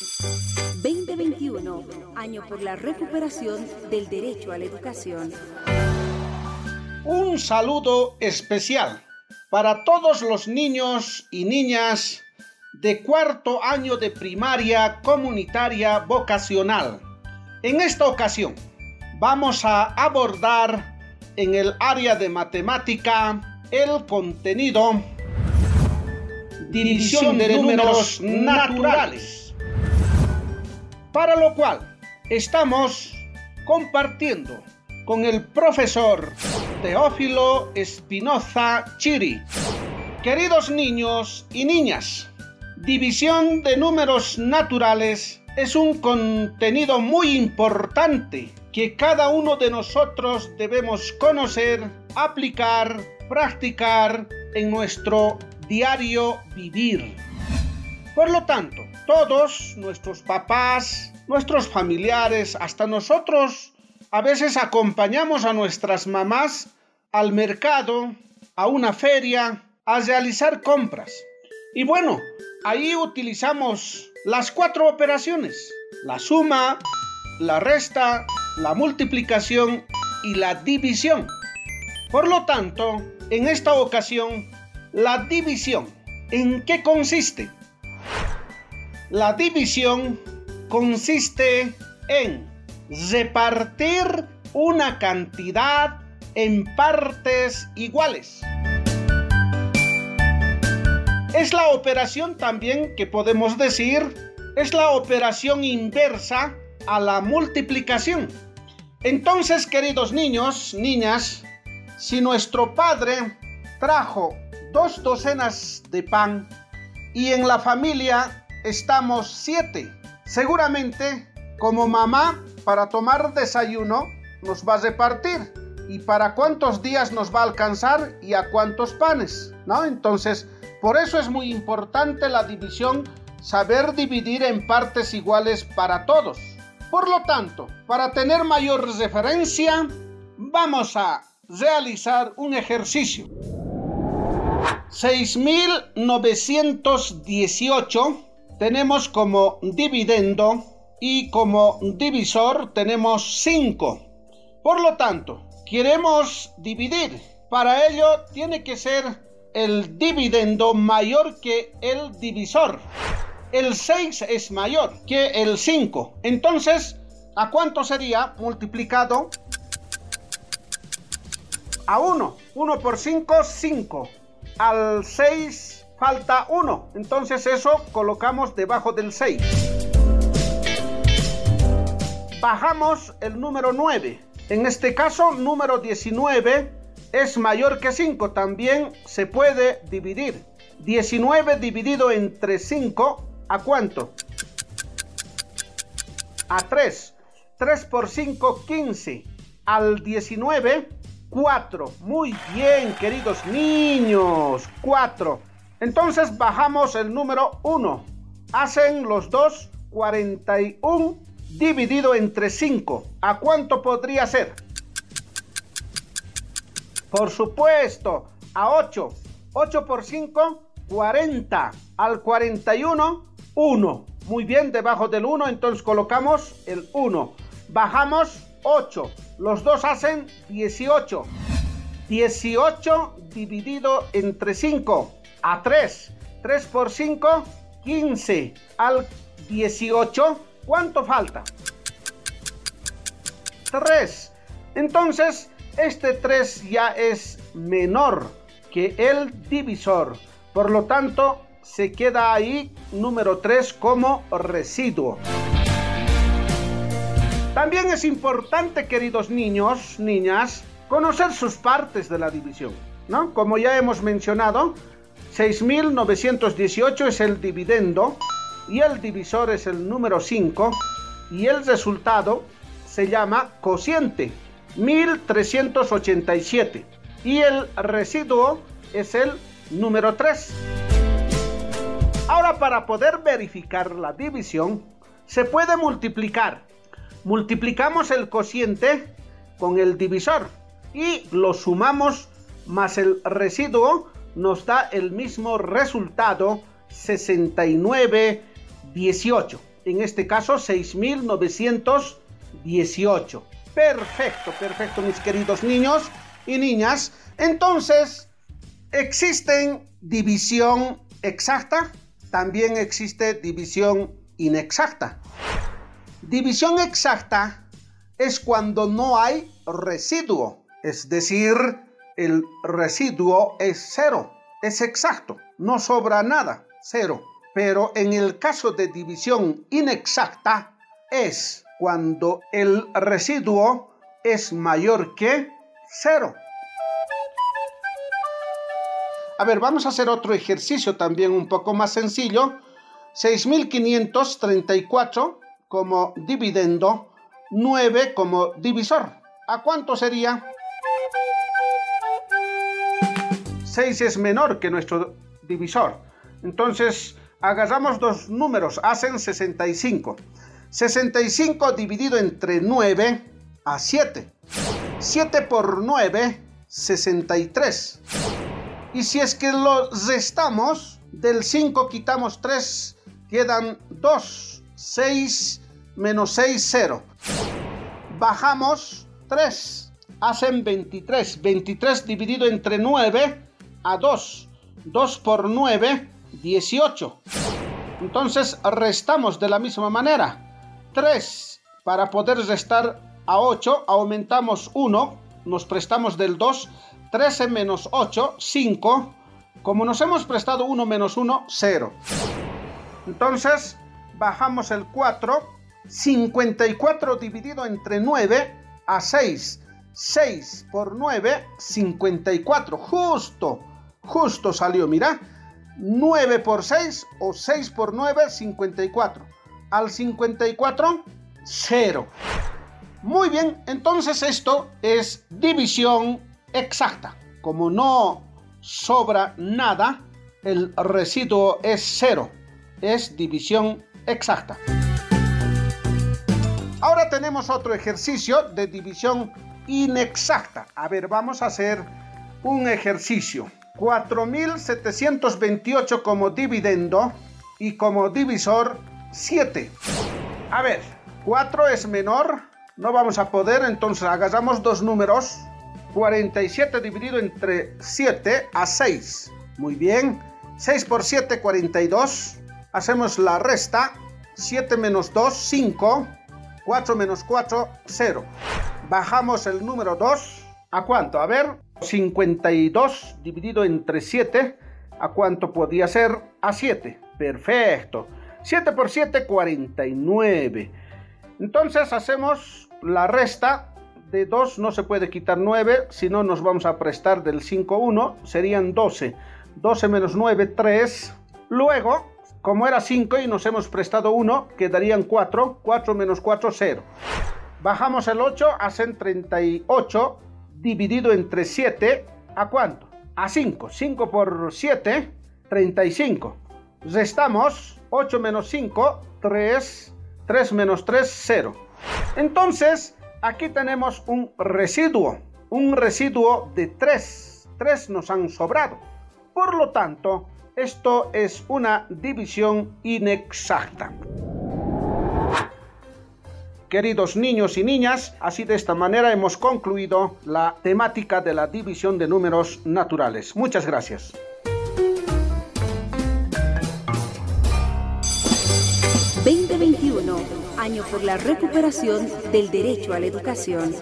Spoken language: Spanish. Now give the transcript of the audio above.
2021, año por la recuperación del derecho a la educación. Un saludo especial para todos los niños y niñas de cuarto año de primaria comunitaria vocacional. En esta ocasión vamos a abordar en el área de matemática el contenido división de números naturales. Para lo cual estamos compartiendo con el profesor Teófilo Espinoza Chiri. Queridos niños y niñas, división de números naturales es un contenido muy importante que cada uno de nosotros debemos conocer, aplicar, practicar en nuestro diario vivir. Por lo tanto, todos nuestros papás, nuestros familiares, hasta nosotros, a veces acompañamos a nuestras mamás al mercado, a una feria, a realizar compras. Y bueno, ahí utilizamos las cuatro operaciones. La suma, la resta, la multiplicación y la división. Por lo tanto, en esta ocasión, la división, ¿en qué consiste? La división consiste en repartir una cantidad en partes iguales. Es la operación también que podemos decir, es la operación inversa a la multiplicación. Entonces, queridos niños, niñas, si nuestro padre trajo dos docenas de pan y en la familia estamos siete, seguramente como mamá para tomar desayuno nos va a repartir y para cuántos días nos va a alcanzar y a cuántos panes, ¿no? Entonces, por eso es muy importante la división, saber dividir en partes iguales para todos. Por lo tanto, para tener mayor referencia, vamos a realizar un ejercicio. 6.918 tenemos como dividendo y como divisor tenemos 5. Por lo tanto, queremos dividir. Para ello tiene que ser el dividendo mayor que el divisor. El 6 es mayor que el 5. Entonces, ¿a cuánto sería multiplicado? A 1. 1 por 5, 5. Al 6 falta 1. Entonces eso colocamos debajo del 6. Bajamos el número 9. En este caso, número 19 es mayor que 5. También se puede dividir. 19 dividido entre 5, ¿a cuánto? A 3. 3 por 5, 15. Al 19, 4. Muy bien, queridos niños. 4. Entonces bajamos el número 1. Hacen los dos 41 dividido entre 5. ¿A cuánto podría ser? Por supuesto, a 8. 8 por 5, 40. Al 41, 1. Muy bien, debajo del 1, entonces colocamos el 1. Bajamos 8. Los dos hacen 18. 18 dividido entre 5 a 3. 3 por 5, 15. Al 18, ¿cuánto falta? 3. Entonces, este 3 ya es menor que el divisor. Por lo tanto, se queda ahí número 3 como residuo. También es importante, queridos niños, niñas, conocer sus partes de la división. ¿no? Como ya hemos mencionado, 6.918 es el dividendo y el divisor es el número 5 y el resultado se llama cociente 1387 y el residuo es el número 3. Ahora para poder verificar la división se puede multiplicar. Multiplicamos el cociente con el divisor y lo sumamos más el residuo nos da el mismo resultado 69 18. En este caso, 6.918. Perfecto, perfecto, mis queridos niños y niñas. Entonces, existen división exacta, también existe división inexacta. División exacta es cuando no hay residuo, es decir, el residuo es cero, es exacto, no sobra nada, cero. Pero en el caso de división inexacta es cuando el residuo es mayor que cero. A ver, vamos a hacer otro ejercicio también un poco más sencillo. 6534 como dividendo, 9 como divisor. ¿A cuánto sería? 6 es menor que nuestro divisor. Entonces, agarramos dos números, hacen 65. 65 dividido entre 9 a 7. 7 por 9, 63. Y si es que lo restamos, del 5 quitamos 3, quedan 2. 6 menos 6, 0. Bajamos 3, hacen 23. 23 dividido entre 9 a 2. 2 por 9, 18. Entonces restamos de la misma manera. 3 para poder restar a 8, aumentamos 1, nos prestamos del 2 13 menos 8, 5. Como nos hemos prestado 1 menos 1, 0. Entonces, bajamos el 4. 54 dividido entre 9 a 6. 6 por 9, 54. Justo, justo salió, mira. 9 por 6 o 6 por 9, 54. Al 54, 0. Muy bien, entonces esto es división exacta. Como no sobra nada, el residuo es cero. Es división exacta. Ahora tenemos otro ejercicio de división inexacta. A ver, vamos a hacer un ejercicio. 4.728 como dividendo y como divisor 7. A ver, 4 es menor, no vamos a poder, entonces agarramos dos números 47 dividido entre 7 a 6. Muy bien. 6 por 7, 42. Hacemos la resta. 7 menos 2, 5. 4 menos 4, 0. Bajamos el número 2. ¿A cuánto? A ver. 52 dividido entre 7. ¿A cuánto podía ser? A 7. Perfecto. 7 por 7, 49. Entonces hacemos la resta de 2 no se puede quitar 9, si no nos vamos a prestar del 5, 1, serían 12. 12 menos 9, 3. Luego, como era 5 y nos hemos prestado 1, quedarían 4. 4 menos 4, 0. Bajamos el 8, hacen 38, dividido entre 7, ¿a cuánto? A 5. 5 por 7, 35. Restamos 8 menos 5, 3. 3 menos 3, 0. Entonces, aquí tenemos un residuo, un residuo de 3. 3 nos han sobrado. Por lo tanto, esto es una división inexacta. Queridos niños y niñas, así de esta manera hemos concluido la temática de la división de números naturales. Muchas gracias. ...2021, año por la recuperación del derecho a la educación.